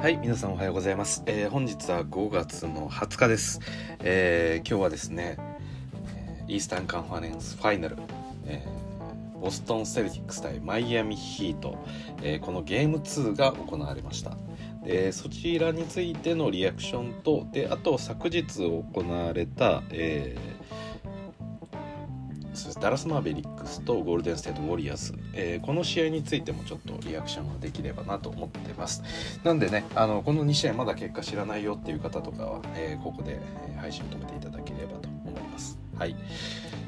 はい、皆さんおはようございます。えー本日は5月の20日です。えー今日はですね、イースタンカンファレンスファイナル、えーボストンセルティックス対マイアミヒート、えこのゲーム2が行われました。でそちらについてのリアクションとであと昨日行われた、えーそうですダラス・マーベリックスとゴールデン・ステート・ウォリアーズ、えーこの試合についてもちょっとリアクションができればなと思ってます。なんでねあのこの2試合まだ結果知らないよっていう方とかは、えーここで配信を止めていただければと思います。はい。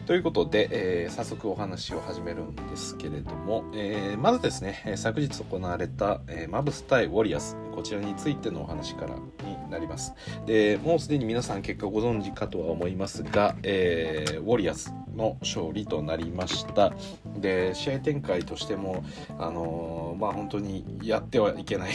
ということで、えー早速お話を始めるんですけれども、えーまずですね昨日行われた、えーマブス対ウォリアーズ。こちらについてのお話からになります。でもうすでに皆さん結果ご存知かとは思いますが、えーウォリアーズの勝利となりました。で試合展開としてもあのーまあ本当にやってはいけない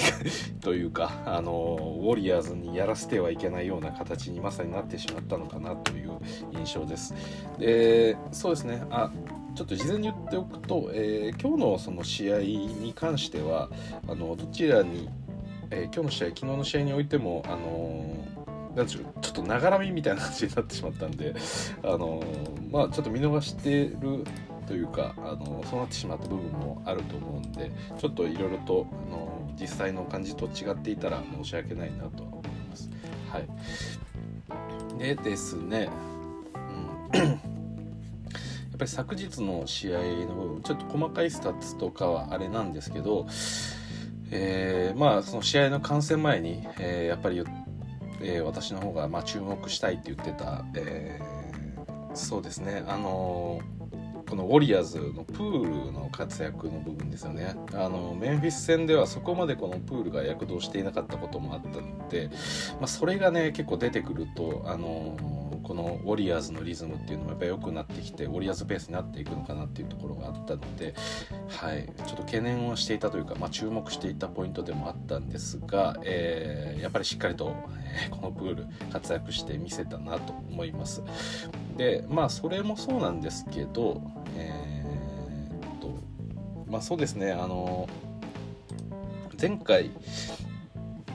というかあのーウォリアーズにやらせてはいけないような形にまさになってしまったのかなという印象です。でそうですね。あちょっと事前に言っておくと、えー今日のその試合に関してはあのどちらに、えー今日の試合昨日の試合においてもあのーなんでしょうちょっとながらみみたいな感じになってしまったんであのーまあちょっと見逃してるというかあのそうなってしまった部分もあると思うんでちょっといろいろとあの実際の感じと違っていたら申し訳ないなとは思います。はい、でですね、うん、やっぱり昨日の試合の部分ちょっと細かいスタッツとかはあれなんですけど、えーまあその試合の観戦前に、えーやっぱりえー私の方がまあ注目したいって言ってた、えーそうですね。あのこのウォリアーズのプールの活躍の部分ですよね。あのメンフィス戦ではそこまでこのプールが躍動していなかったこともあったので、まあ、それがね結構出てくるとあのこのウォリアーズのリズムっていうのもやっぱり良くなってきてウォリアーズベースになっていくのかなっていうところがあったので、はい、ちょっと懸念をしていたというか、まあ、注目していたポイントでもあったんですが、えーやっぱりしっかりと、えこのプール活躍して見せたなと思います。でまあそれもそうなんですけどえーっとまあそうですねあの前回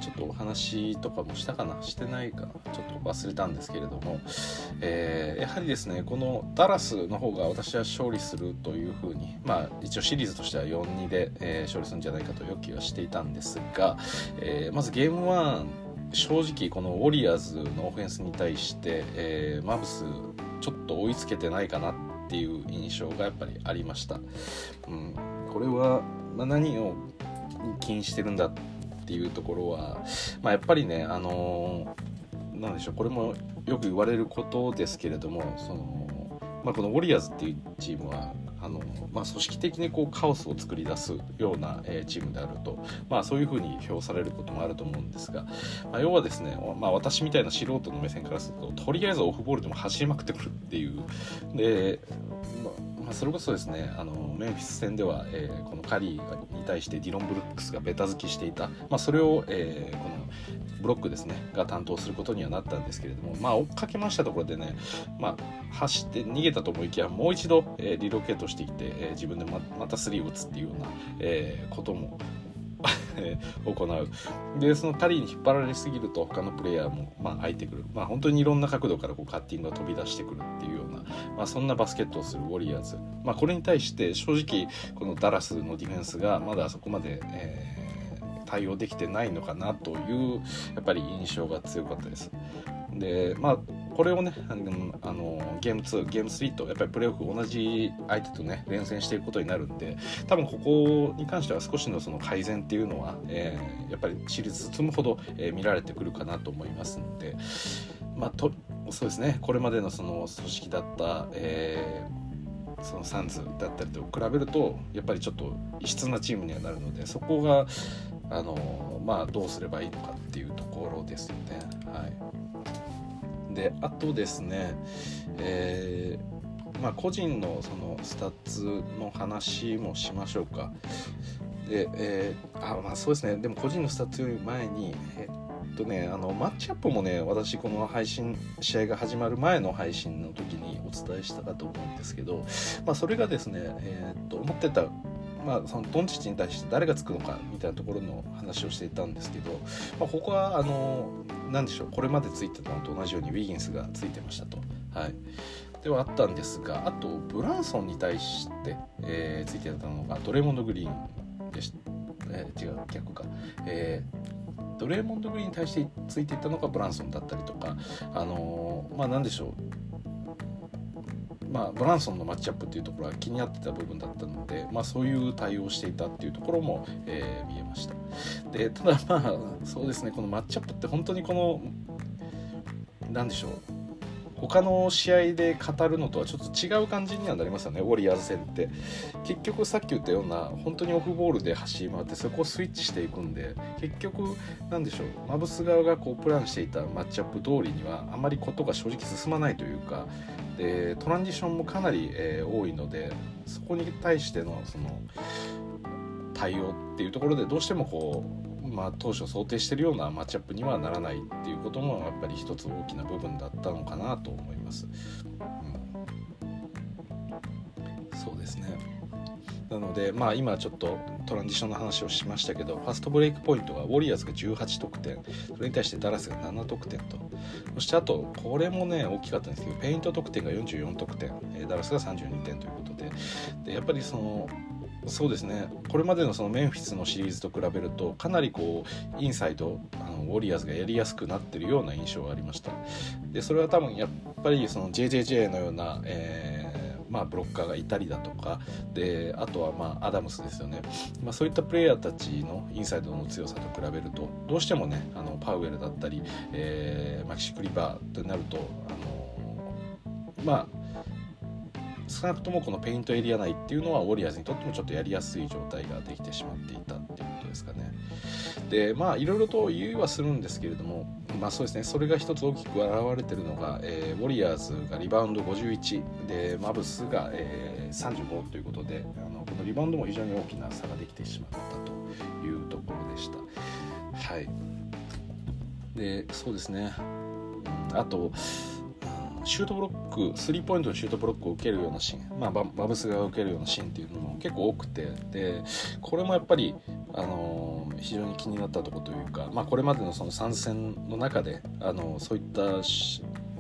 ちょっとお話とかもしたかな？してないかな？ちょっと忘れたんですけれども、えーやはりですねこのダラスの方が私は勝利するというふうにまあ一応シリーズとしては4-2で、えー勝利するんじゃないかと予期はしていたんですが、えーまずゲーム1正直このウォリアーズのオフェンスに対して、えーマブスちょっと追いつけてないかなっていう印象がやっぱりありました。うん、これは、ま、何を気にしてるんだっっていうところは、まあ、やっぱりねあのーなんでしょうこれもよく言われることですけれどもその、まあ、このウォリアーズっていうチームはあの、まあ、組織的にこうカオスを作り出すような、えーチームであると、まあ、そういうふうに評されることもあると思うんですが、まあ、要はですね、まあ、私みたいな素人の目線からするととりあえずオフボールでも走りまくってくるっていう。で、それこそですねあのメンフィス戦では、えーこのカリーに対してディロン・ブルックスがベタ付きしていた、まあ、それを、えーこのブロックですねが担当することにはなったんですけれども、まあ、追っかけましたところでね、まあ、走って逃げたと思いきやもう一度、えーリロケートしてきて、えー自分でままたスリーを打つっていうような、えーことも行う。でそのカリーに引っ張られすぎると他のプレイヤーも、まあ、空いてくる、まあ、本当にいろんな角度からこうカッティングが飛び出してくるっていう、まあ、そんなバスケットをするウォリアーズ、まあ、これに対して正直このダラスのディフェンスがまだそこまで、えー対応できてないのかなというやっぱり印象が強かったです。でまあこれをねあのゲーム2ゲーム3とやっぱりプレーオフ同じ相手とね連戦していくことになるんで多分ここに関しては少しのその改善っていうのは、えーやっぱりシリーズ進むほど、えー見られてくるかなと思いますのでまあとそうですねこれまでのその組織だった、えーそのサンズだったりと比べるとやっぱりちょっと異質なチームにはなるのでそこがあのまあどうすればいいのかっていうところですよね。はい、であとですね、えーまあ、個人のそのスタッツの話もしましょうか。で、えーあまあそうですねでも個人のスタッツより前にえっとねあのマッチアップもね私この配信試合が始まる前の配信の時にお伝えしたかと思うんですけど、まあ、それがですね、えーっと思ってたまあ、そのドンチッチに対して誰がつくのかみたいなところの話をしていたんですけど、まあ、ここはあの何でしょうこれまでついてたのと同じようにウィギンスがついてましたと。はい。ではあったんですがあとブランソンに対して、えー、ついてたのがドレモンド・グリーンでした、えー、違う逆か、えー、ドレーモンド・グリーンに対してついていったのがブランソンだったりとかあの、まあ何でしょう。まあ、ブランソンのマッチアップっていうところは気になってた部分だったので、まあ、そういう対応をしていたっていうところも、えー、見えました。でただまあそうですね。このマッチアップって本当にこの何でしょう。他の試合で語るのとはちょっと違う感じにはなりますよね。ウォリアーズ戦って。結局さっき言ったような本当にオフボールで走り回ってそこをスイッチしていくんで結局なんでしょうマブス側がこうプランしていたマッチアップ通りにはあまりことが正直進まないというかでトランジションもかなり、えー、多いのでそこに対してのその対応っていうところでどうしてもこうまあ、当初想定してるようなマッチアップにはならないっていうこともやっぱり一つ大きな部分だったのかなと思います。うん、そうですね。なので、まあ、今ちょっとトランジションの話をしましたけどファストブレイクポイントがウォリアーズが18得点。それに対してダラスが7得点と。そしてあとこれもね大きかったんですけどペイント得点が44得点。ダラスが32点ということで。でやっぱりそのそうですね。これまでのそのメンフィスのシリーズと比べるとかなりこうインサイドあのウォリアーズがやりやすくなっているような印象がありました。でそれは多分やっぱりその JJJ のような、えー、まあ、ブロッカーがいたりだとかであとはまあアダムスですよね、まあ、そういったプレイヤーたちのインサイドの強さと比べるとどうしてもねあのパウエルだったり、えー、マキシ・クリバーとなるとあのまあ少なくともこのペイントエリア内っていうのはウォリアーズにとってもちょっとやりやすい状態ができてしまっていたっていうことですかね。でまあいろいろと言いはするんですけれどもまあそうですねそれが一つ大きく現れてるのが、えー、ウォリアーズがリバウンド51でマブスが、えー、35ということであのこのリバウンドも非常に大きな差ができてしまったというところでした。はいでそうですねあとシュートブロックスリーポイントのシュートブロックを受けるようなシーン、まあ、バブスが受けるようなシーンっていうのも結構多くてでこれもやっぱり、あのー、非常に気になったところというか、まあ、これまでのその参戦の中で、あのー、そういった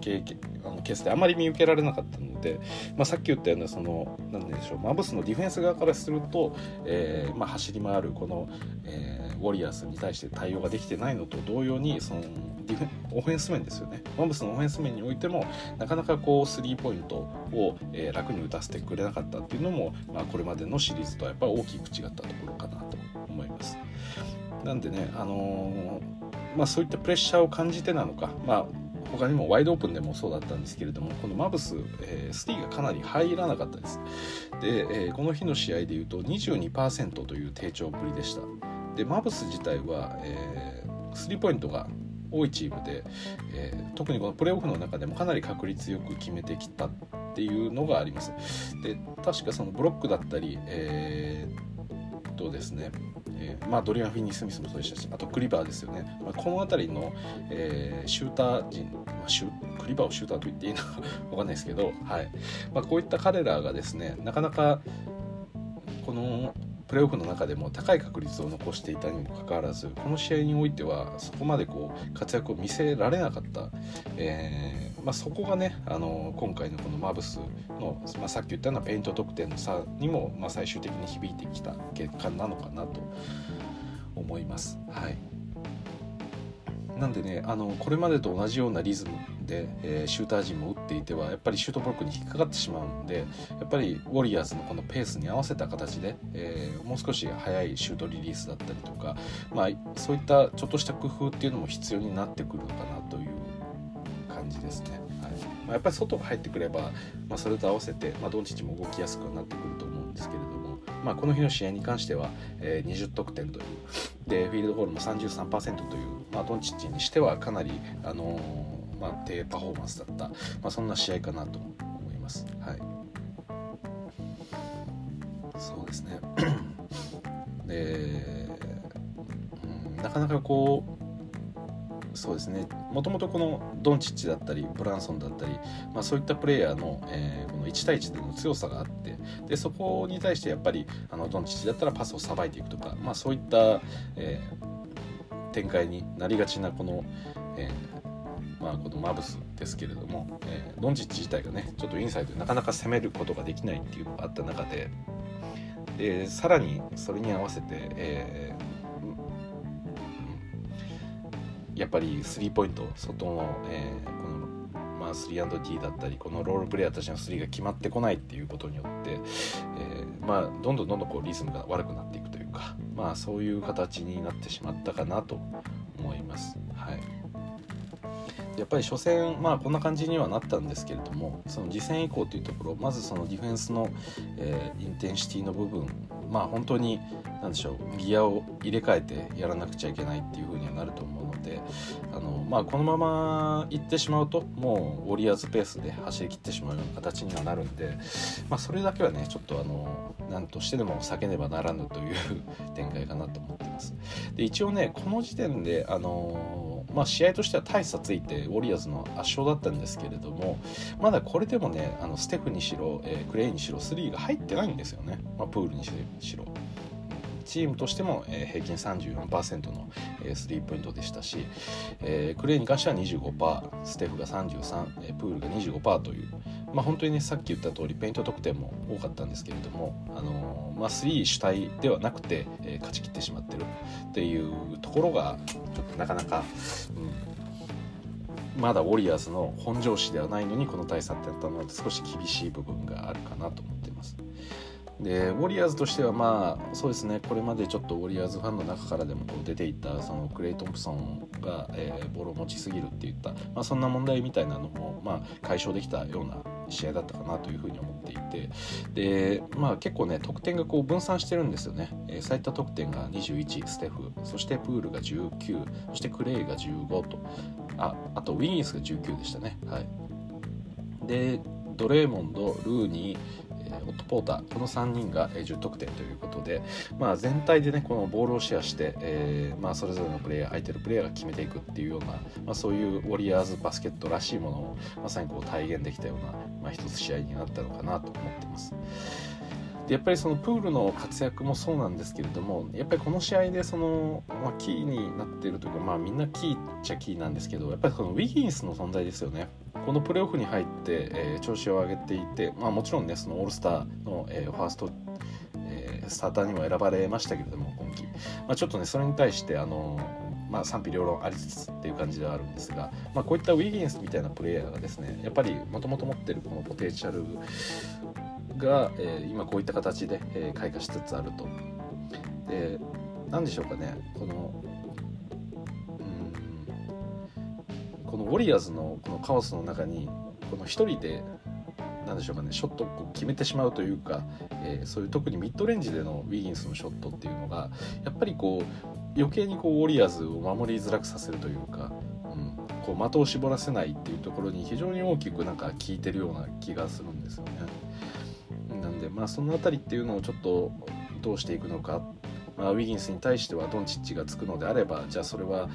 経験あのケースであまり見受けられなかったので、まあ、さっき言ったようなその何でしょうマブスのディフェンス側からすると、えーまあ、走り回るこの、えー、ウォリアーズに対して対応ができてないのと同様にそのディフェオフェンス面ですよねマブスのオフェンス面においてもなかなかこうスリーポイントを、えー、楽に打たせてくれなかったっていうのも、まあ、これまでのシリーズとはやっぱり大きく違ったところかなと思います。なんでね、あのー、まあ、そういったプレッシャーを感じてなのか、まあ、他にもワイドオープンでもそうだったんですけれどもこのマブス、えー、スティがかなり入らなかったです。で、えー、この日の試合でいうと22%という低調ぶりでした。でマブス自体は、えー、スリーポイントが多いチームで、えー、特にこのプレーオフの中でもかなり確率よく決めてきたっていうのがあります。で確かそのブロックだったり、えー、とですねえー、まあ、ドリアン・フィニー・スミスもそうでしたしあとクリバーですよね、まあ、この辺りの、えー、シューター陣、まあ、シュクリバーをシューターと言っていいのか 分かんないですけど、はい。まあ、こういった彼らがですねなかなかこのプレーオフの中でも高い確率を残していたにもかかわらずこの試合においてはそこまでこう活躍を見せられなかった、えーまあ、そこがねあの今回のこのマブスの、まあ、さっき言ったようなペイント得点の差にも、まあ、最終的に響いてきた結果なのかなと思います。はいなんでねあのこれまでと同じようなリズムで、えー、シューター陣もっていてはやっぱりシュートブロックに引っかかってしまうのでやっぱりウォリアーズのこのペースに合わせた形で、えー、もう少し早いシュートリリースだったりとか、まあ、そういったちょっとした工夫っていうのも必要になってくるのかなという感じですね。はいまあ、やっぱり外が入ってくれば、まあ、それと合わせて、まあ、ドンチッチも動きやすくなってくると思うんですけれども、まあ、この日の試合に関しては、えー、20得点というでフィールドホールも33%という、まあ、ドンチッチにしてはかなり、あのー、まあ、低パフォーマンスだった、まあ、そんな試合かなと思います。はい、そうですね。で、うん、なかなかこうそうですね。もともとこのドンチッチだったりブランソンだったり、まあ、そういったプレイヤーの,、えー、この1対1での強さがあってでそこに対してやっぱりあのドンチッチだったらパスをさばいていくとか、まあ、そういった、えー、展開になりがちなこの、えー、まあ、このマブスですけれども、えー、ドンチッチ自体がねちょっとインサイドでなかなか攻めることができないっていうのがあった中ででさらにそれに合わせて、えー、やっぱりスリーポイント外の、えー、このまあ、3&D だったりこのロールプレイヤーたちの3が決まってこないっていうことによって、えー、まあ、どんどんどんどんこうリズムが悪くなっていくというか、まあ、そういう形になってしまったかなと思います。はいやっぱり初戦まあこんな感じにはなったんですけれどもその次戦以降というところまずそのディフェンスの、えー、 intensity の部分まあ本当に何でしょうギアを入れ替えてやらなくちゃいけないっていうふうにはなると思うのであの、まあ、このまま行ってしまうともうウォリアーズペースで走り切ってしまうような形にはなるんで、まあ、それだけはねちょっとあの何としてでも避けねばならぬという 展開かなと思ってます。で一応ねこの時点であのまあ、試合としては大差ついてウォリアーズの圧勝だったんですけれどもまだこれでもねあのステフにしろ、えー、クレイにしろ3が入ってないんですよね、まあ、プールにしろ。チームとしても、えー、平均34%の、えー、スリーポイントでしたし、えー、クレイに関しては25%ステフが33、えー、プールが25%という、まあ、本当にねさっき言った通りペイント得点も多かったんですけれども、あのー、まあ、3主体ではなくて、えー、勝ち切ってしまってるっていうところがちょっとなかなか、うん、まだウォリアーズの本調子ではないのにこの大差ってやったので少し厳しい部分があるかなと思って。でウォリアーズとしてはまあそうですねこれまでちょっとウォリアーズファンの中からでもこう出ていたそのクレイ・トンプソンが、えー、ボールを持ちすぎるっていった、まあ、そんな問題みたいなのも、まあ、解消できたような試合だったかなというふうに思っていてで、まあ、結構ね得点がこう分散してるんですよね、えー、最多得点が21ステフそしてプールが19そしてクレイが15と。ああとウィギンスが19でしたね。はい。でドレーモンド、ルーニー、ホット・ポーターこの3人が10得点ということで、まあ、全体でねこのボールをシェアして、えーまあ、それぞれのプレイヤー相手のプレイヤーが決めていくっていうような、まあ、そういうウォリアーズバスケットらしいものをまさにこう体現できたような、まあ、一つ試合になったのかなと思ってます。やっぱりそのプールの活躍もそうなんですけれどもやっぱりこの試合でその、まあ、キーになっているというか、まあ、みんなキーっちゃキーなんですけどやっぱりこのウィギンスの存在ですよね。このプレーオフに入って、えー、調子を上げていて、まあ、もちろんねそのオールスターの、えー、ファースト、えー、スターターにも選ばれましたけれども今季、まあ、ちょっとねそれに対してあのまあ、賛否両論ありつつっていう感じではあるんですが、まあ、こういったウィギンスみたいなプレイヤーがですねやっぱりもともと持ってるこのポテンシャルが、えー、今こういった形で、えー、開花しつつあると。で何でしょうかねこのこのウォリアーズのこのカオスの中にこの1人で何でしょうかねショットを決めてしまうというか、えー、そういう特にミッドレンジでのウィギンスのショットっていうのがやっぱりこう余計にこうウォリアーズを守りづらくさせるというか、うん、こう的を絞らせないっていうところに非常に大きくなんか効いてるような気がするんですよね。まあその辺りっていうのをちょっとどうしていくのか、まあ、ウィギンスに対してはドンチッチがつくのであればじゃあそれは、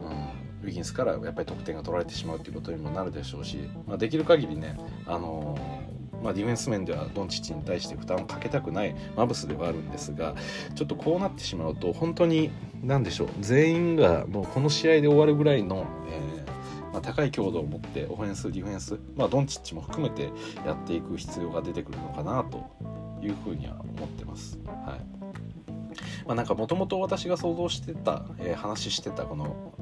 うんウィギンスからやっぱり得点が取られてしまうということにもなるでしょうし、まあ、できる限りね、あの、まあ、ディフェンス面ではドンチッチに対して負担をかけたくないマブスではあるんですがちょっとこうなってしまうと本当に何でしょう全員がもうこの試合で終わるぐらいの、えまあ、高い強度を持ってオフェンスディフェンス、まあ、ドンチッチも含めてやっていく必要が出てくるのかなというふうには思ってます。はいまあ、なんかもともと私が想像してた、えー、話してたこの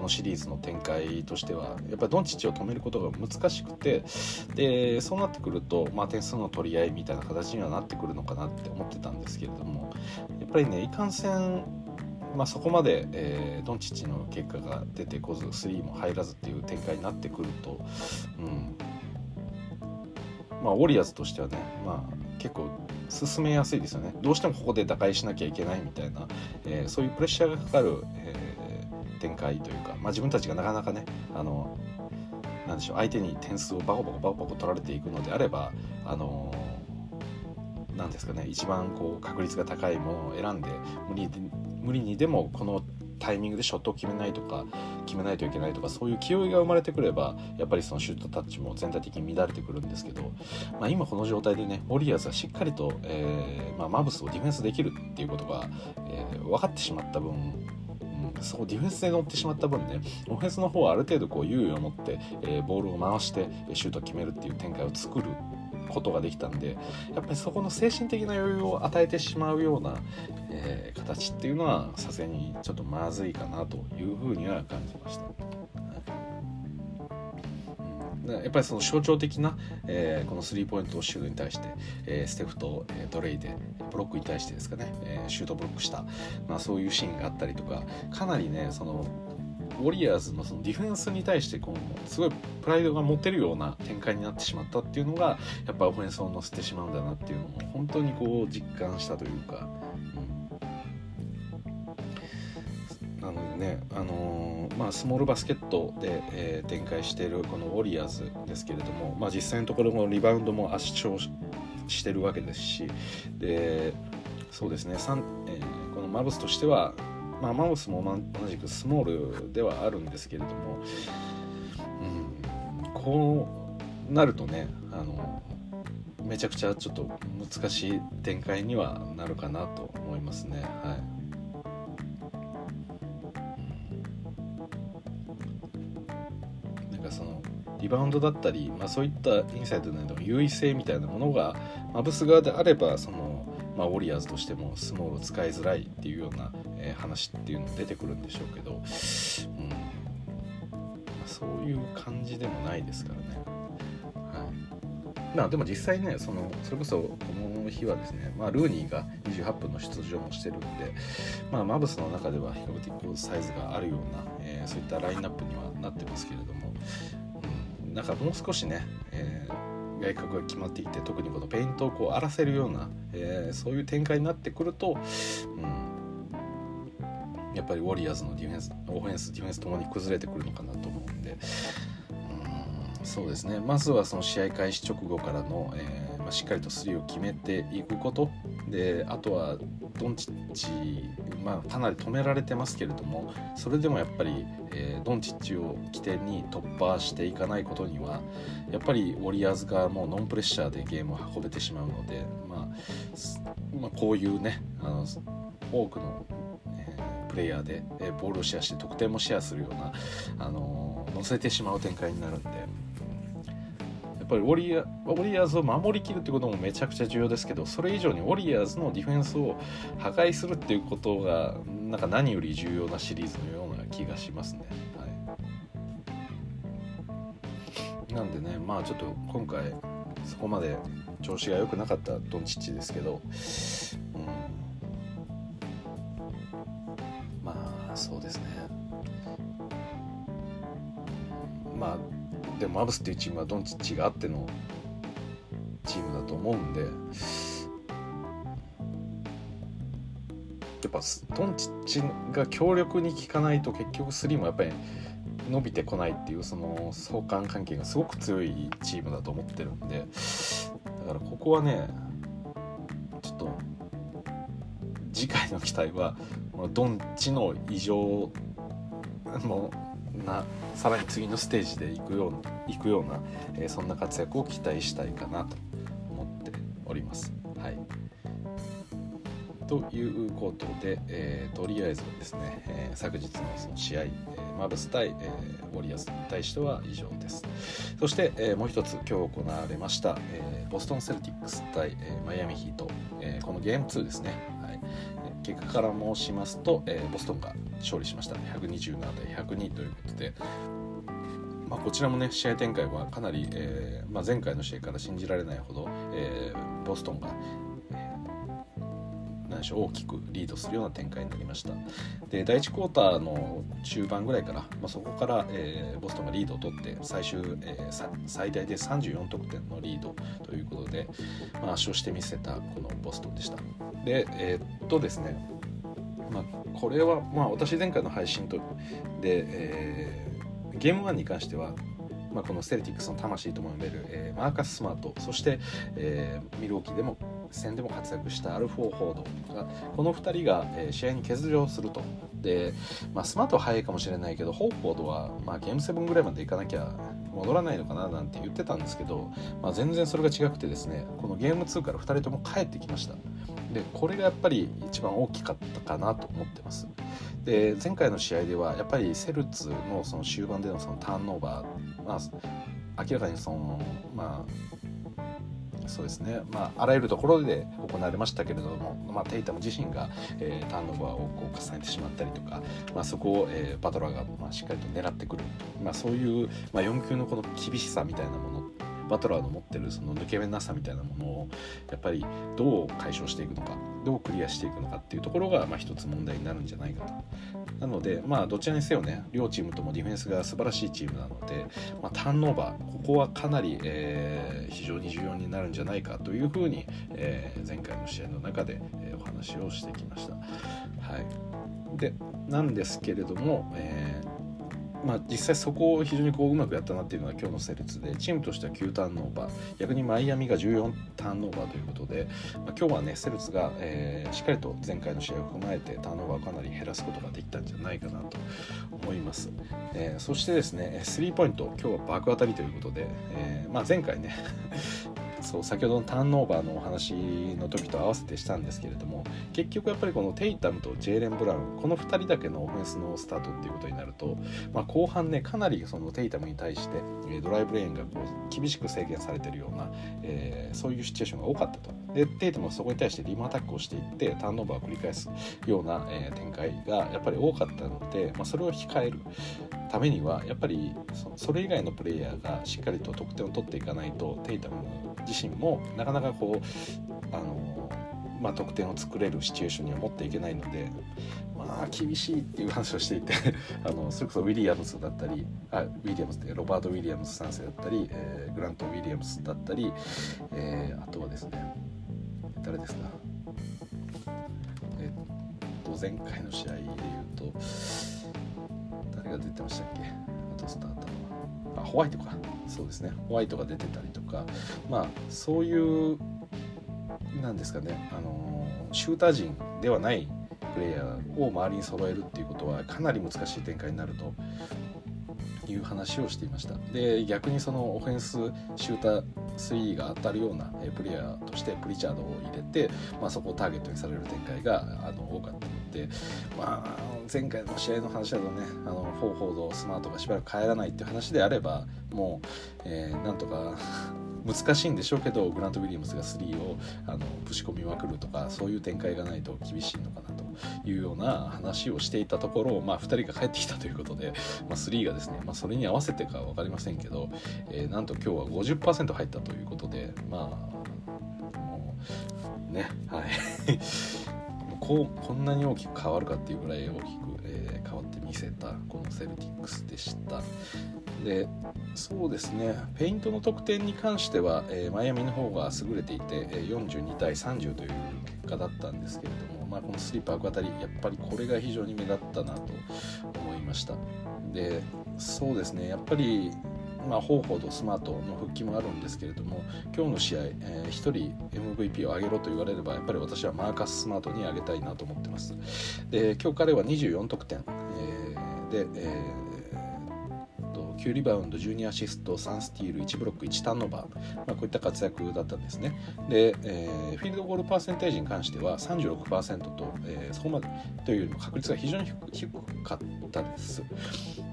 このシリーズの展開としてはやっぱりドンチッチを止めることが難しくてでそうなってくると、まあ、点数の取り合いみたいな形にはなってくるのかなって思ってたんですけれどもやっぱりねいかんせんまあ、そこまで、えー、ドンチッチの結果が出てこず3も入らずっていう展開になってくると、うん。まあ、ウォリアーズとしてはね、まあ、結構進めやすいですよね。どうしてもここで打開しなきゃいけないみたいな、えー、そういうプレッシャーがかかる、えー展開というか、まあ、自分たちがなかなかねあのなんでしょう相手に点数をバコバコバコバコ取られていくのであればあのなんですかね一番こう確率が高いものを選んで無理無理にでもこのタイミングでショットを決めないとか決めないといけないとかそういう気負いが生まれてくればやっぱりそのシュートタッチも全体的に乱れてくるんですけど、まあ、今この状態でねウォリアーズはしっかりと、えーまあ、マブスをディフェンスできるっていうことが、えー、分かってしまった分そうディフェンスで乗ってしまった分ねオフェンスの方はある程度こう優位を持って、えー、ボールを回してシュートを決めるっていう展開を作ることができたんでやっぱりそこの精神的な余裕を与えてしまうような、えー、形っていうのはさすがにちょっとまずいかなというふうには感じました。やっぱりその象徴的な、えー、このスリーポイントシュートに対して、えー、ステフと、えー、ドレイでブロックに対してですかね、えー、シュートブロックした、まあ、そういうシーンがあったりとかかなりねそのウォリアーズのそのディフェンスに対してこうすごいプライドが持てるような展開になってしまったっていうのがやっぱオフェンスを乗せてしまうんだなっていうのを本当にこう実感したというか、うん、なのでね、あのー、まあ、スモールバスケットで、えー、展開しているこのウォリアーズですけれども、まあ、実際のところのリバウンドも圧勝してるわけですしでそうですね、えー、このマブスとしてはまあ、マウスも同じくスモールではあるんですけれども、うん、こうなるとねあのめちゃくちゃちょっと難しい展開にはなるかなと思いますね。はいなんかそのリバウンドだったり、まあ、そういったインサイドなどの優位性みたいなものがマブス側であればその、まあ、ウォリアーズとしてもスモールを使いづらいっていうようなえー、話っていうの出てくるんでしょうけど、うん、そういう感じでもないですからね。はい。まあ、でも実際ねそのそれこそこの日はですね、まあ、ルーニーが28分の出場もしてるんで、まあ、マブスの中では比較的こうサイズがあるような、えー、そういったラインナップにはなってますけれども、うん、なんかもう少しね、えー、外角が決まってきて特にこのペイントをこう荒らせるような、えー、そういう展開になってくると、うん、やっぱりウォリアーズのディフェンスオフェンスディフェンスともに崩れてくるのかなと思うんで。うんそうですね。まずはその試合開始直後からの、えー、まあ、しっかりとスリーを決めていくこと。であとはドンチッチ、まあ、かなり止められてますけれどもそれでもやっぱり、えー、ドンチッチを起点に突破していかないことにはやっぱりウォリアーズがもうノンプレッシャーでゲームを運べてしまうので、まあ、まあ、こういうねあの多くのプレイヤーで、えボールをシェアして得点もシェアするような、あの乗せてしまう展開になるんで。やっぱりウォリアウォリアーズを守りきるってこともめちゃくちゃ重要ですけどそれ以上にウォリアーズのディフェンスを破壊するっていうことがなんか何より重要なシリーズのような気がしますね。はい、なんでねまあちょっと今回そこまで調子が良くなかったドンチッチですけど、うん。そうですね。まあでもマブスっていうチームはドンチッチがあってのチームだと思うんでやっぱドンチッチが強力に効かないと結局スリーもやっぱり伸びてこないっていうその相関関係がすごく強いチームだと思ってるんでだからここはねちょっと次回の期待はドンチの異常もなさらに次のステージで行くような行くような、えー、そんな活躍を期待したいかなと思っております。はいということで、えー、とりあえずですね、えー、昨日のその試合、えー、マブス対、えー、ウォリアーズに対しては以上です。そして、えー、もう一つ今日行われました、えー、ボストン・セルティックス対、えー、マイアミヒート、えー、このゲーム2ですね、結果から申しますと、えー、ボストンが勝利しました127対102ということで、まあ、こちらもね試合展開はかなり、えーまあ、前回の試合から信じられないほど、えー、ボストンが、えー、何でし大きくリードするような展開になりました。で第1クォーターの中盤ぐらいから、まあ、そこから、えー、ボストンがリードを取って最終、えー、最大で34得点のリードということで、まあ、圧勝してみせたこのボストンでした。でえー、っとですねまあこれはまあ私前回の配信とで、えー、ゲーム1に関してはまあ、このセルティックスの魂とも呼べる、えー、マーカス・スマートそして、えー、ミルウォーキーでも戦でも活躍したアルフォー・ホードがこの2人が、えー、試合に欠場すると。で、まあ、スマートは早いかもしれないけどホーフォードは、まあ、ゲーム7ぐらいまでいかなきゃ戻らないのかななんて言ってたんですけど、まあ、全然それが違くてですねこのゲーム2から2人とも帰ってきました。でこれがやっぱり一番大きかったかなと思ってます。で前回の試合ではやっぱりセルツのその終盤でのそのターンオーバー、まあ、明らかにそのまあそうですね、まあ、あらゆるところで行われましたけれども、まあ、テイタム自身が、えー、ターンオーバーをこう重ねてしまったりとか、まあ、そこを、えー、バトラーが、まあ、しっかりと狙ってくる、まあ、そういう、まあ、4級のこの厳しさみたいなものバトラーの持ってるその抜け目なさみたいなものをやっぱりどう解消していくのかどうクリアしていくのかっていうところがまあ一つ問題になるんじゃないかと。なのでまあどちらにせよね両チームともディフェンスが素晴らしいチームなので、まあ、ターンオーバーここはかなり、えー、非常に重要になるんじゃないかというふうに、えー、前回の試合の中で、え、お話をしてきました。はい、でなんですけれども、えーまあ、実際そこを非常にこううまくやったなっていうのは今日の成立でチームとしては9ターンオーバー。逆にマイアミが14ターンオーバーということで、まあ、今日はねセルツが、えー、しっかりと前回の試合を踏まえてターンオーバーをかなり減らすことができたんじゃないかなと思います、えー、そしてですねスリーポイント今日は爆当たりということで、えーまあ、前回ね そう先ほどのターンオーバーのお話の時と合わせてしたんですけれども結局やっぱりこのテイタムとジェイレン・ブラウンこの2人だけのオフェンスのスタートっていうことになると、まあ、後半ねかなりそのテイタムに対してドライブレーンがこう厳しく制限されてるような、えー、そういうシチュエーションが多かったと。でテイタムはそこに対してリムアタックをしていってターンオーバーを繰り返すような、えー、展開がやっぱり多かったので、まあ、それを控えるためにはやっぱりそれ以外のプレイヤーがしっかりと得点を取っていかないとテイタム自身もなかなかこうあの、まあ、得点を作れるシチュエーションには持っていけないのであ厳しいっていう話をしていて あのそれこそウィリアムズだったりあウィリアムズってロバート・ウィリアムズ3世だったり、えー、グラント・ウィリアムズだったり、えー、あとはですね誰ですか？えっと前回の試合で言うと誰が出てましたっけ？あとスターター。あホワイトか。そうですね。ホワイトが出てたりとか。まあそういうなんですかね。あのシューター陣ではないプレイヤーを周りに揃えるっていうことはかなり難しい展開になるという話をしていました。で逆にそのオフェンスシューター3が当たるようなプレイヤーとしてプリチャードを入れて、まあ、そこをターゲットにされる展開があの多かったので、まあ、前回の試合の話だとねあのホーフォードスマートがしばらく帰らないっていう話であればもう、えー、なんとか 難しいんでしょうけどグラント・ウィリアムズが3をあのぶち込みまくるとかそういう展開がないと厳しいのかなというような話をしていたところ、まあ、2人が帰ってきたということで、まあ、3がですね、まあ、それに合わせてか分かりませんけど、えー、なんと今日は50%入ったということでまあもうねはい。こうこんなに大きく変わるかっていうぐらい大きく、えー、変わってみせたこのセルティックスでした。でそうですね。ペイントの得点に関しては、えー、マイアミの方が優れていて、42対30という結果だったんですけれども、まあ、このスリーパークあたりやっぱりこれが非常に目立ったなと思いました。でそうですね。やっぱりまあ、方法とスマートの復帰もあるんですけれども今日の試合、えー、1人 MVP を上げろと言われればやっぱり私はマーカス・スマートに上げたいなと思ってます。で今日彼は24得点、えー、で、えー9リバウンド12アシスト3スティール1ブロック1ターンオーバー、まあ、こういった活躍だったんですね。で、えー、フィールドゴールパーセンテージに関しては36%と、えー、そこまでというよりも確率が非常に低かったです。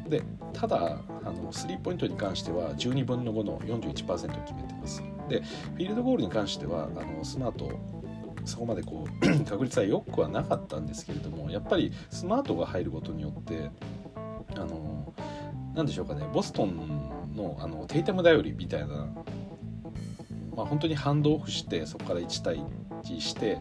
でただあのスリーポイントに関しては12分の5の41%を決めてます。でフィールドゴールに関してはあのスマートそこまでこう 確率は良くはなかったんですけれどもやっぱりスマートが入ることによってあの何でしょうかねボストンのあのテイタム頼りみたいな、まあ、本当にハンドオフしてそこから1対1して、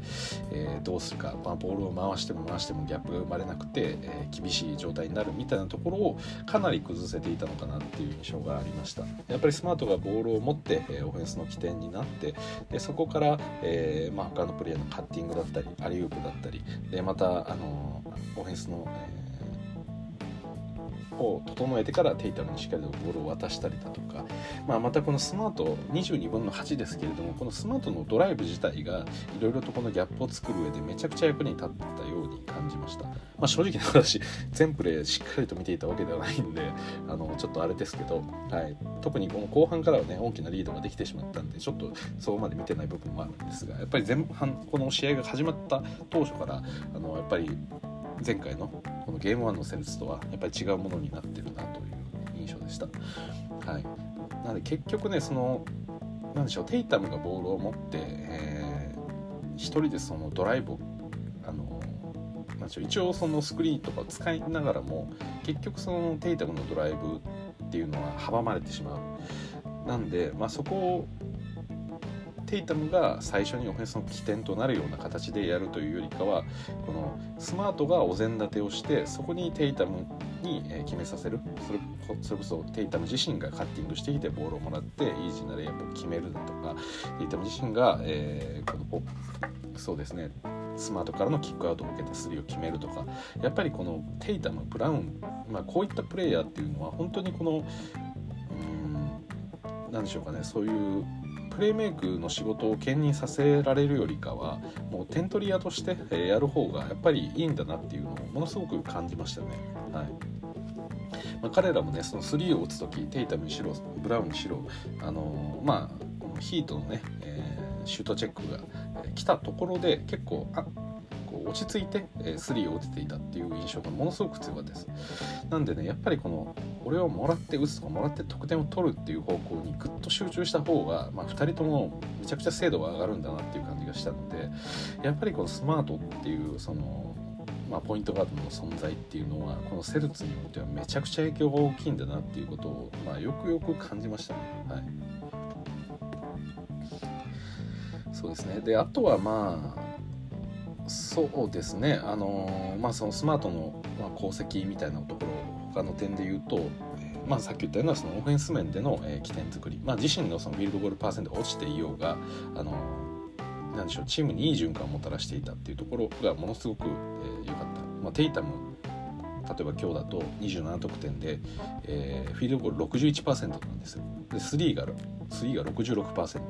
えー、どうするか、まあ、ボールを回しても回してもギャップが生まれなくて、えー、厳しい状態になるみたいなところをかなり崩せていたのかなっていう印象がありました。やっぱりスマートがボールを持って、えー、オフェンスの起点になってでそこから、えーまあ、他のプレイヤーのカッティングだったりアリウープだったりでまたあのオフェンスの、えーを整えてからテイタムにしっかりとボールを渡したりだとか、まあ、またこのスマート22分の8ですけれどもこのスマートのドライブ自体がいろいろとこのギャップを作る上でめちゃくちゃ役に立ったように感じました、まあ、正直な話全プレーしっかりと見ていたわけではないんであのちょっとあれですけど、はい、特にこの後半からはね大きなリードができてしまったんでちょっとそこまで見てない部分もあるんですがやっぱり前半この試合が始まった当初からあのやっぱり前回のこのゲーム1のセルツとはやっぱり違うものになってるなという印象でした。はい、なので結局ねそのなでしょうテイタムがボールを持って、えー、一人でそのドライブをあのなでしょう一応そのスクリーンとかを使いながらも結局そのテイタムのドライブっていうのは阻まれてしまう。なんで、まあ、そこをテイタムが最初にオフェンスの起点となるような形でやるというよりかはこのスマートがお膳立てをしてそこにテイタムに決めさせる。それそれこそテイタム自身がカッティングしてきてボールをもらってイージーなレイアップを決めるだとかテイタム自身が、えー、このそうですねスマートからのキックアウトを受けてスリーを決めるとかやっぱりこのテイタムブラウン、まあ、こういったプレイヤーっていうのは本当にこのうん何でしょうかねそういうプレーメイクの仕事を兼任させられるよりかはもう点取り屋としてやる方がやっぱりいいんだなっていうのをものすごく感じましたね。はいまあ、彼らもねその3を打つ時テイタムにしろブラウンにしろあのー、まあこのヒートのね、えー、シュートチェックが来たところで結構あこう落ち着いて、えスリーを打てていたっていう印象がものすごく強かったです。なんでねやっぱりこの俺をもらって打つとかもらって得点を取るっていう方向にぐっと集中した方が、まあ、2人ともめちゃくちゃ精度が上がるんだなっていう感じがしたのでやっぱりこのスマートっていうそのまあ、ポイントガードの存在っていうのはこのセルツにおいてはめちゃくちゃ影響が大きいんだなっていうことを、まあ、よくよく感じましたね。はい。そうですね。であとはまあそうですね。あのまあそのスマートの、功績みたいなところ他の点で言うとまあ、さっき言ったようなそのオフェンス面での、え起点作り、まあ、自身のそのフィールドゴールパーセントが落ちていようがあのなんでしょうチームにいい循環をもたらしていたっていうところがものすごく良、えー、かった、まあ、テイタム例えば今日だと27得点で、えー、フィールドゴール61%なんですよ。でスリーがスリーが66%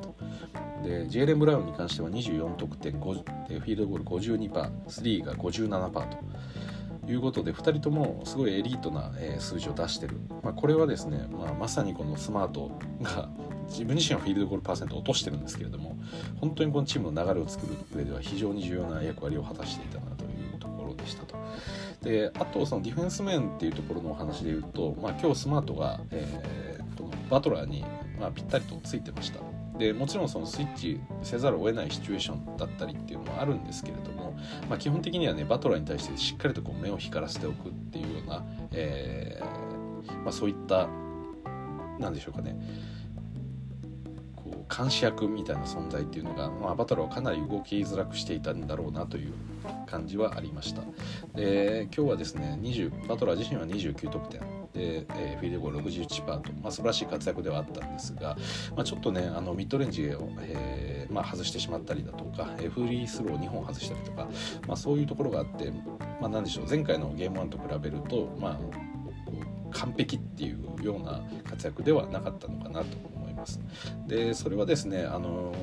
でジェイレン・ブラウンに関しては24得点フィールドゴール52%スリーが57%ということで2人ともすごいエリートな、え数字を出してる、まあ、これはですね、まあ、まさにこのスマートが自分自身はフィールドゴールパーセント落としてるんですけれども本当にこのチームの流れを作る上では非常に重要な役割を果たしていたなというところでしたと。であとそのディフェンス面っていうところのお話で言うと、まあ、今日スマートが、えー、このバトラーに、まあ、ぴったりとついてました。でもちろんそのスイッチせざるを得ないシチュエーションだったりっていうのもあるんですけれども、まあ、基本的にはねバトラーに対してしっかりとこう目を光らせておくっていうような、えーまあ、そういった何でしょうかねこう監視役みたいな存在っていうのが、まあ、バトラーはかなり動きづらくしていたんだろうなという感じはありました。で今日はですね20バトラー自身は29得点。で、えー、フィールドゴール61%と、まあ、素晴らしい活躍ではあったんですが、まあ、ちょっとねあのミッドレンジを、えーまあ、外してしまったりだとか、えー、フリースロー2本外したりとか、まあ、そういうところがあって、まあ、何でしょう前回のゲーム1と比べると、まあ、完璧っていうような活躍ではなかったのかなと思います。でそれはですねあの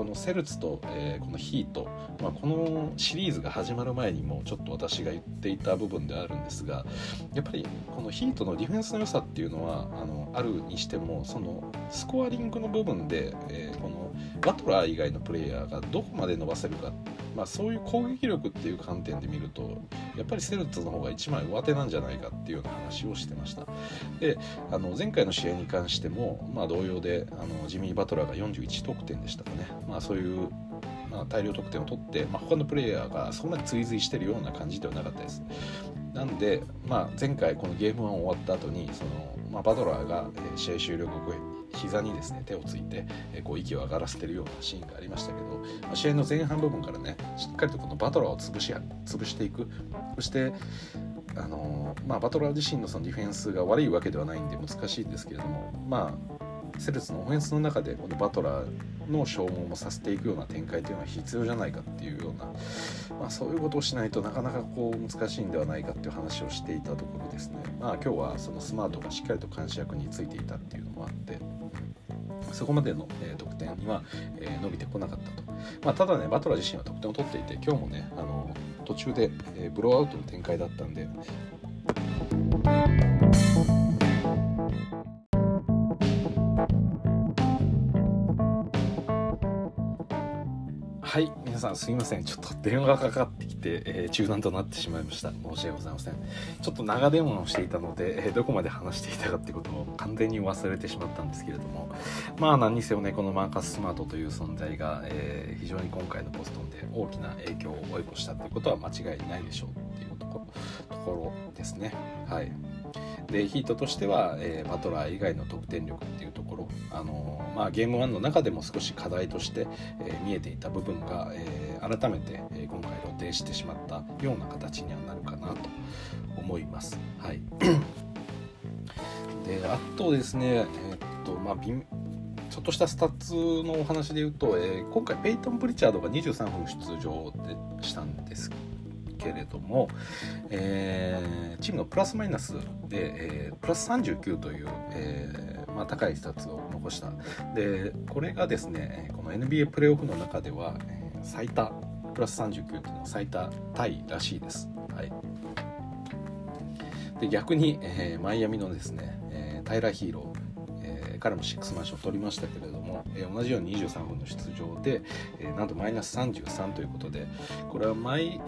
このセルツと、えー、このヒート、まあ、このシリーズが始まる前にもちょっと私が言っていた部分ではあるんですがやっぱりこのヒートのディフェンスの良さっていうのはあのあるにしてもそのスコアリングの部分で、えー、このバトラー以外のプレイヤーがどこまで伸ばせるか、まあ、そういう攻撃力っていう観点で見るとやっぱりセルツの方が1枚上手なんじゃないかっていうような話をしてました。であの前回の試合に関しても、まあ、同様であのジミー・バトラーが41得点でしたかね、まあ、そういう、まあ、大量得点を取って、まあ、他のプレイヤーがそんなに追随してるような感じではなかったです。なんで、まあ、前回このゲーム1終わった後にその、まあ、バトラーが試合終了後膝にですね手をついて、こう息を上がらせてるようなシーンがありましたけど、まあ、試合の前半部分からねしっかりとこのバトラーを潰し潰していく。そしてあのまあ、バトラー自身のそのディフェンスが悪いわけではないんで難しいんですけれどもまあセルツのオフェンスの中でこのバトラーの消耗もさせていくような展開というのは必要じゃないかっていうような、まあ、そういうことをしないとなかなかこう難しいんではないかっていう話をしていたところですね。まあ、今日はそのスマートがしっかりと監視役についていたっていうのもあってそこまでの、え、得点には、え、伸びてこなかったと、まあ、ただねバトラー自身は得点を取っていて今日もねあの途中で、え、ブローアウトの展開だったんではい皆さんすいません。ちょっと電話がかかってきて、えー、中断となってしまいました。申し訳ございません。ちょっと長電話をしていたので、えー、どこまで話していたかってことを完全に忘れてしまったんですけれども。まあ何にせよねこのマーカス・スマートという存在が、えー、非常に今回のボストンで大きな影響を及ぼしたっていうことは間違いないでしょうっていうところところですね。はい。でヒートとしては、えー、バトラー以外の得点力っていうところ、あのー、まあ、ゲーム1の中でも少し課題として、えー、見えていた部分が、え改めて、え今回露呈してしまったような形にはなるかなと思います。はい、であとですね、えっとまあ、ちょっとしたスタッツのお話で言うと、え今回ペイトン・プリチャードが23分出場でしたんですけれども、えー、チームのプラスマイナスで、えー、プラス39という、えーまあ、高いスタッツを残したでこれがですねこの NBA プレーオフの中では、えー、最多プラス39というのは最多タイらしいです。はい、で逆に、えー、マイアミのですね、えー、タイラー・ヒーロー彼も6マンション取りましたけれども、えー、同じように23分の出場で、えー、なんとマイナス33ということでこれはマイ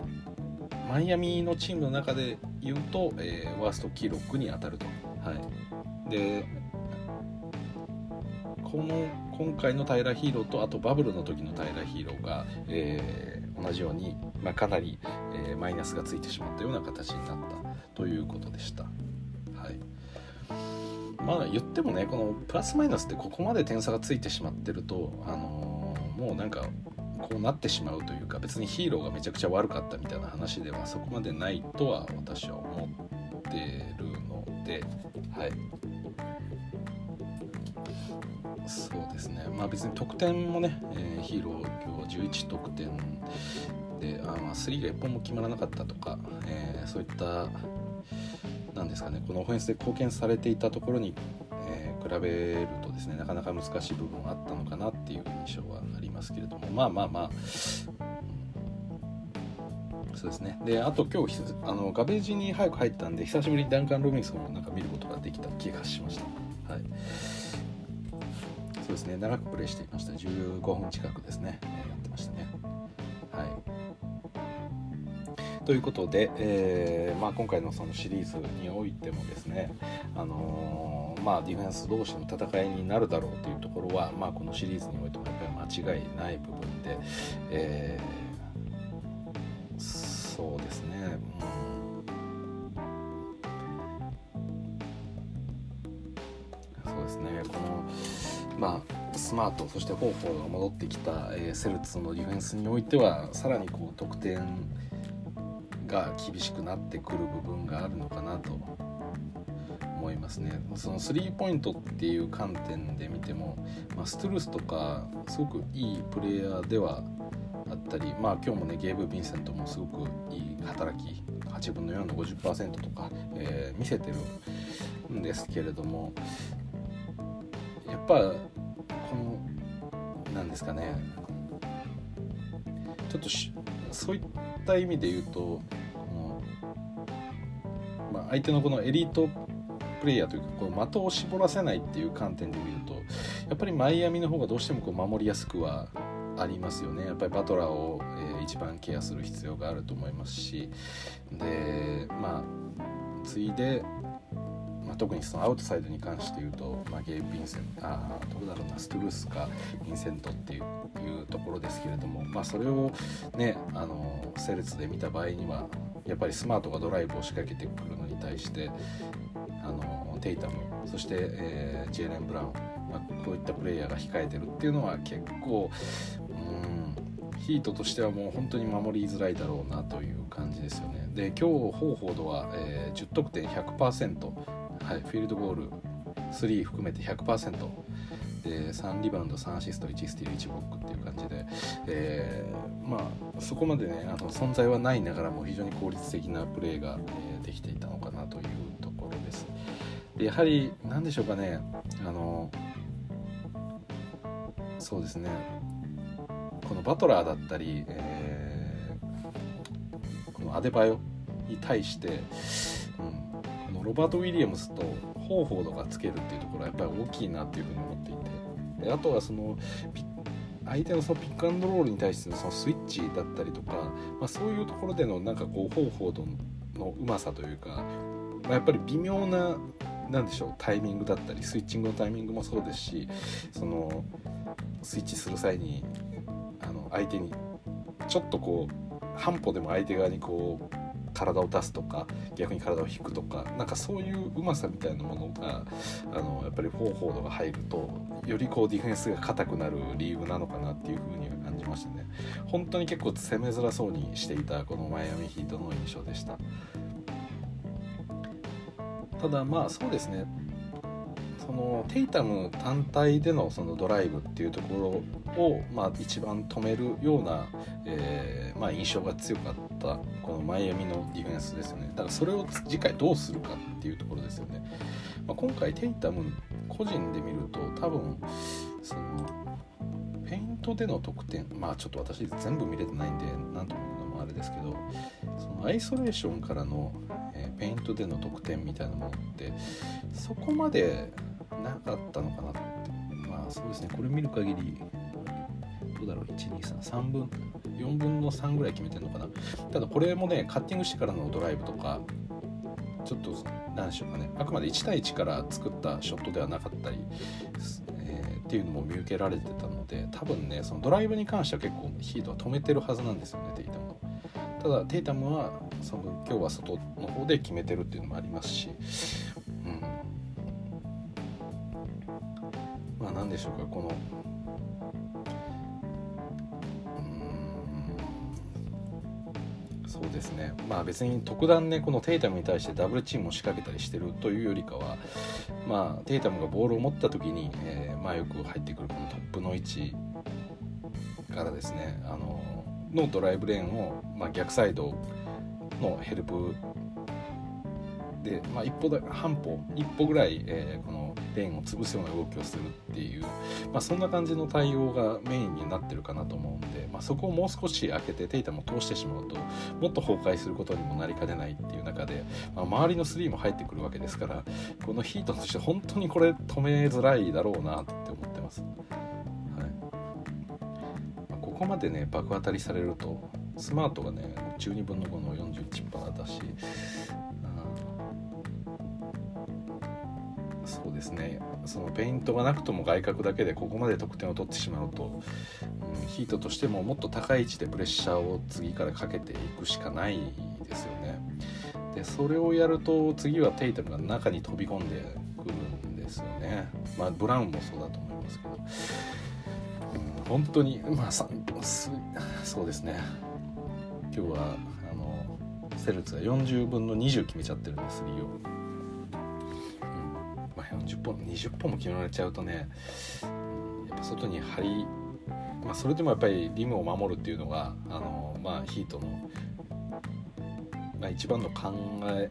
マイアミのチームの中で言うと、えー、ワーストキー6に当たると。はい、でこの今回のタイラーヒーローとあとバブルの時のタイラーヒーローが、えー、同じように、まあ、かなり、えー、マイナスがついてしまったような形になったということでした。はい、まあ言ってもねこのプラスマイナスってここまで点差がついてしまってると、あのー、もうなんかこうなってしまうというか別にヒーローがめちゃくちゃ悪かったみたいな話ではそこまでないとは私は思ってるのではい。そうですね。まあ別に得点もね、えー、ヒーロー今日は11得点であまあ3が1本も決まらなかったとか、えー、そういったなんですかねこのオフェンスで貢献されていたところにえ比べるとですねなかなか難しい部分はあったのかなっていう印象はあります。けれどもまあまあまあ、そうですね。であと今日あのガベージに早く入ったんで久しぶりにダンカン・ロビンソンをなんか見ることができた気がしました。はい。そうですね。長くプレイしていました。15分近くですね、やってましたね。はい。ということで、えーまあ、今回のそのシリーズにおいてもですね、あのー、まあ、ディフェンス同士の戦いになるだろうというところは、まあ、このシリーズにおいてもやっぱり違いない部分で、えー、そうですね、うん、そうですねこのまあスマートそして方法が戻ってきた、えー、セルツのディフェンスにおいてはさらにこう得点が厳しくなってくる部分があるのかなと思いますね。そのスリーポイントっていう観点で見ても、まあ、ストゥルスとかすごくいいプレイヤーではあったり、まあ、今日もねゲーブ・ヴィンセントもすごくいい働き8分の4の50%とか、えー、見せてるんですけれどもやっぱこの何ですかねちょっとそういった意味で言うとまあ、相手のこのエリートプレイヤーというかこの的を絞らせないっていう観点で見るとやっぱりマイアミの方がどうしてもこう守りやすくはありますよね。やっぱりバトラーを、えー、一番ケアする必要があると思いますし。でまあついで、まあ、特にそのアウトサイドに関して言うと、まあ、ゲイ・ヴィンセントあどうだろうなストゥルースかヴィンセントっていうところですけれども、まあ、それをねあのセレツで見た場合にはやっぱりスマートがドライブを仕掛けてくるのに対してテイタムそして、えー、ジェーレン・ブラウン、まあ、こういったプレイヤーが控えてるっていうのは結構うんヒートとしてはもう本当に守りづらいだろうなという感じですよね。で今日ホーフォードは、えー、10得点100%、はい、フィールドゴール3含めて100%で3リバウンド3アシスト1スティール1ブロックっていう感じで、えー、まあそこまでねあの存在はないながらも非常に効率的なプレーが、えー、できていたのかやはり何でしょうかね。あのそうですね。このバトラーだったり、えー、このアデバヨに対して、うん、このロバート・ウィリアムスとホーフォードがつけるっていうところはやっぱり大きいなっていうふうに思っていて。であとはその相手のそのピックアンドロールに対してのそのスイッチだったりとか、まあ、そういうところでのなんかこうホーフォードのうまさというか、まあ、やっぱり微妙な何でしょうタイミングだったりスイッチングのタイミングもそうですしそのスイッチする際にあの相手にちょっとこう半歩でも相手側にこう体を出すとか逆に体を引くとかなんかそういううまさみたいなものがあのやっぱりフォーフォードが入るとよりこうディフェンスが硬くなる理由なのかなっていうふうには感じましたね。本当に結構攻めづらそうにしていたこのマイアミヒートの印象でした。ただまあそうですね。そのテイタム単体でのそのドライブっていうところを、まあ、一番止めるような、えーまあ、印象が強かったこのマイアミのディフェンスですよね。だからそれを次回どうするかっていうところですよね、まあ、今回テイタム個人で見ると多分そのペイントでの得点まあちょっと私全部見れてないんで何とも言うのもあれですけどそのアイソレーションからの、ペイントでの得点みたいなものってそこまでなかったのかなってまあそうですねこれ見る限りどうだろう1233分4分の3ぐらい決めてるのかな。ただこれもねカッティングしてからのドライブとかちょっと何でしょうかね。あくまで1対1から作ったショットではなかったり、えー、っていうのも見受けられてたので多分ねそのドライブに関しては結構ヒートは止めてるはずなんですよねテイタムただテイタムはその今日は外の方で決めてるっていうのもありますしうん。まあ何でしょうかこのうん。そうですね。まあ別に特段ねこのテイタムに対してダブルチームを仕掛けたりしてるというよりかはまあテイタムがボールを持った時に、えー、まあよく入ってくるこのトップの位置からですねあののドライブレーンを、まあ、逆サイドのヘルプで、まあ、一歩だ半歩一歩ぐらい、えー、このレーンを潰すような動きをするっていう、まあ、そんな感じの対応がメインになってるかなと思うんで、まあ、そこをもう少し開けてテイタも通してしまうともっと崩壊することにもなりかねないっていう中で、まあ、周りの3も入ってくるわけですからこのヒートとして本当にこれ止めづらいだろうなって思ってます。こまでね爆当たりされるとスマートがね12分の5の41%だしうんそうですねそのペイントがなくとも外角だけでここまで得点を取ってしまうと、うん、ヒートとしてももっと高い位置でプレッシャーを次からかけていくしかないですよね。でそれをやると次はテイタムが中に飛び込んでくるんですよね。まあブラウンもそうだと思いますけど、本当にまあそうですね今日はあのセルツが40分の20決めちゃってるんですリオ。40本20本も決められちゃうとねやっぱ外に張り、まあ、それでもやっぱりリムを守るっていうのがあの、まあ、ヒートの、まあ、一番の考え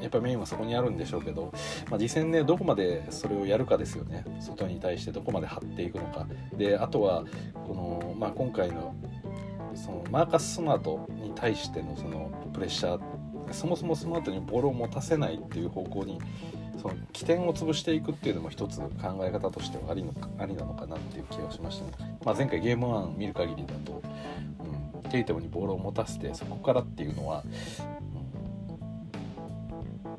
やっぱメインはそこにあるんでしょうけど、まあ、実戦ねどこまでそれをやるかですよね。外に対してどこまで張っていくのか。であとはこの、まあ、今回のそのマーカス・スマートに対してのそのプレッシャーそもそもスマートにボールを持たせないっていう方向にその起点を潰していくっていうのも一つ考え方としてはありのかありなのかなっていう気がしましたね、まあ、前回ゲーム1見る限りだと、うん、テイタムにボールを持たせてそこからっていうのは、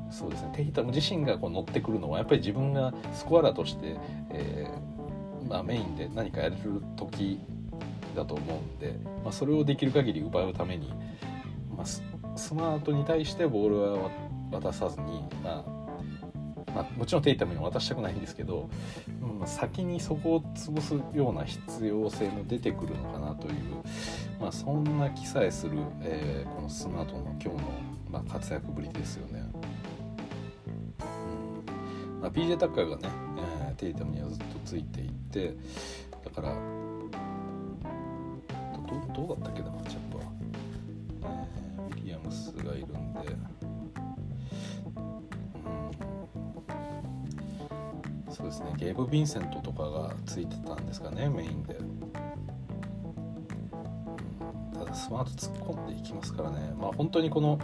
そうですねテイタム自身がこう乗ってくるのはやっぱり自分がスコアラーとして、えー、まあ、メインで何かやれる時だと思うんで、まあ、それをできる限り奪うために、まあ、スマートに対してボールは渡さずに、まあ、まあ、もちろんテイタムに渡したくないんですけど、うん、先にそこを潰すような必要性も出てくるのかなという、まあ、そんな気さえする、えー、このスマートの今日の、まあ、活躍ぶりですよね。まあ、PJ タッカーがね、えー、テイタムにはずっとついていてだからどどうだったっけなマッチアップは、えー、ウィリアムスがいるんで、うん、そうですねゲーブ・ヴィンセントとかがついてたんですかねメインで。ただスマート突っ込んでいきますからね。まあ本当にこの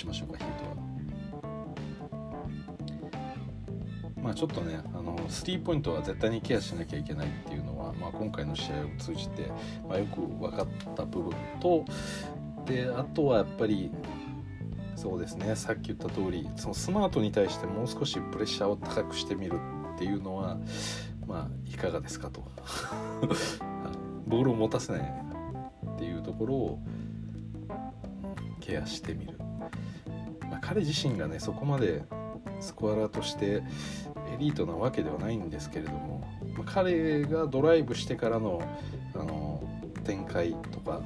しましょうかヒートはまあちょっとねあのスリーポイントは絶対にケアしなきゃいけないっていうのは、まあ、今回の試合を通じて、まあ、よく分かった部分とであとはやっぱりそうですねさっき言った通りそのスマートに対してもう少しプレッシャーを高くしてみるっていうのはまあいかがですかと。ボールを持たせないっていうところをケアしてみる。彼自身がねそこまでスコアラーとしてエリートなわけではないんですけれども、まあ、彼がドライブしてからのあの展開とか、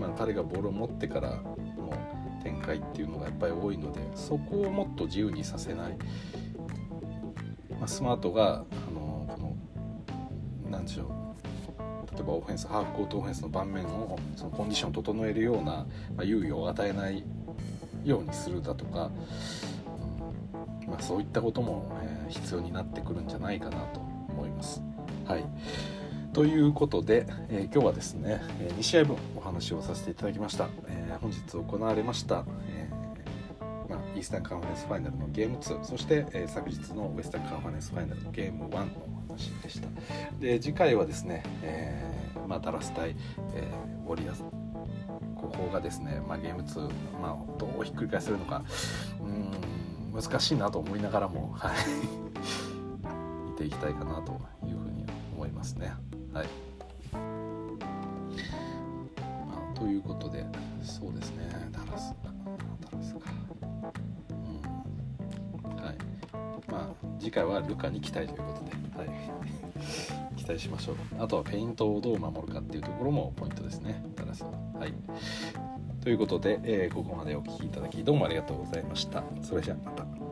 まあ、彼がボールを持ってからの展開っていうのがやっぱり多いのでそこをもっと自由にさせない、まあ、スマートがあのこの何でしょう例えばオフェンスハーフコートオフェンスの盤面をそのコンディションを整えるような、まあ、猶予を与えないようにするだとか、うんまあ、そういったことも、え、必要になってくるんじゃないかなと思います。はいということで、えー、今日はですね、え2試合分お話をさせていただきました。えー、本日行われました、えー、まあ、イースタンカンファレンスファイナルのゲーム2そして、え昨日のウエスタンカンファレンスファイナルのゲーム1のお話でした。で次回はですね、えまあ、ダラス対、えウォリアーズここがですね、まあ、ゲーム2、まあ、どうひっくり返せるのかうん難しいなと思いながらも、はい、見ていきたいかなというふうに思いますね。はい。まあ、ということでそうですね。ダラスダラスか。うん。はい。まあ、次回はルカに期待ということで、はい、期待しましょう。あとはペイントをどう守るかっていうところもポイントですね。ダラスは。はいということで、えー、ここまでお聴きいただきどうもありがとうございました。それじゃあまた。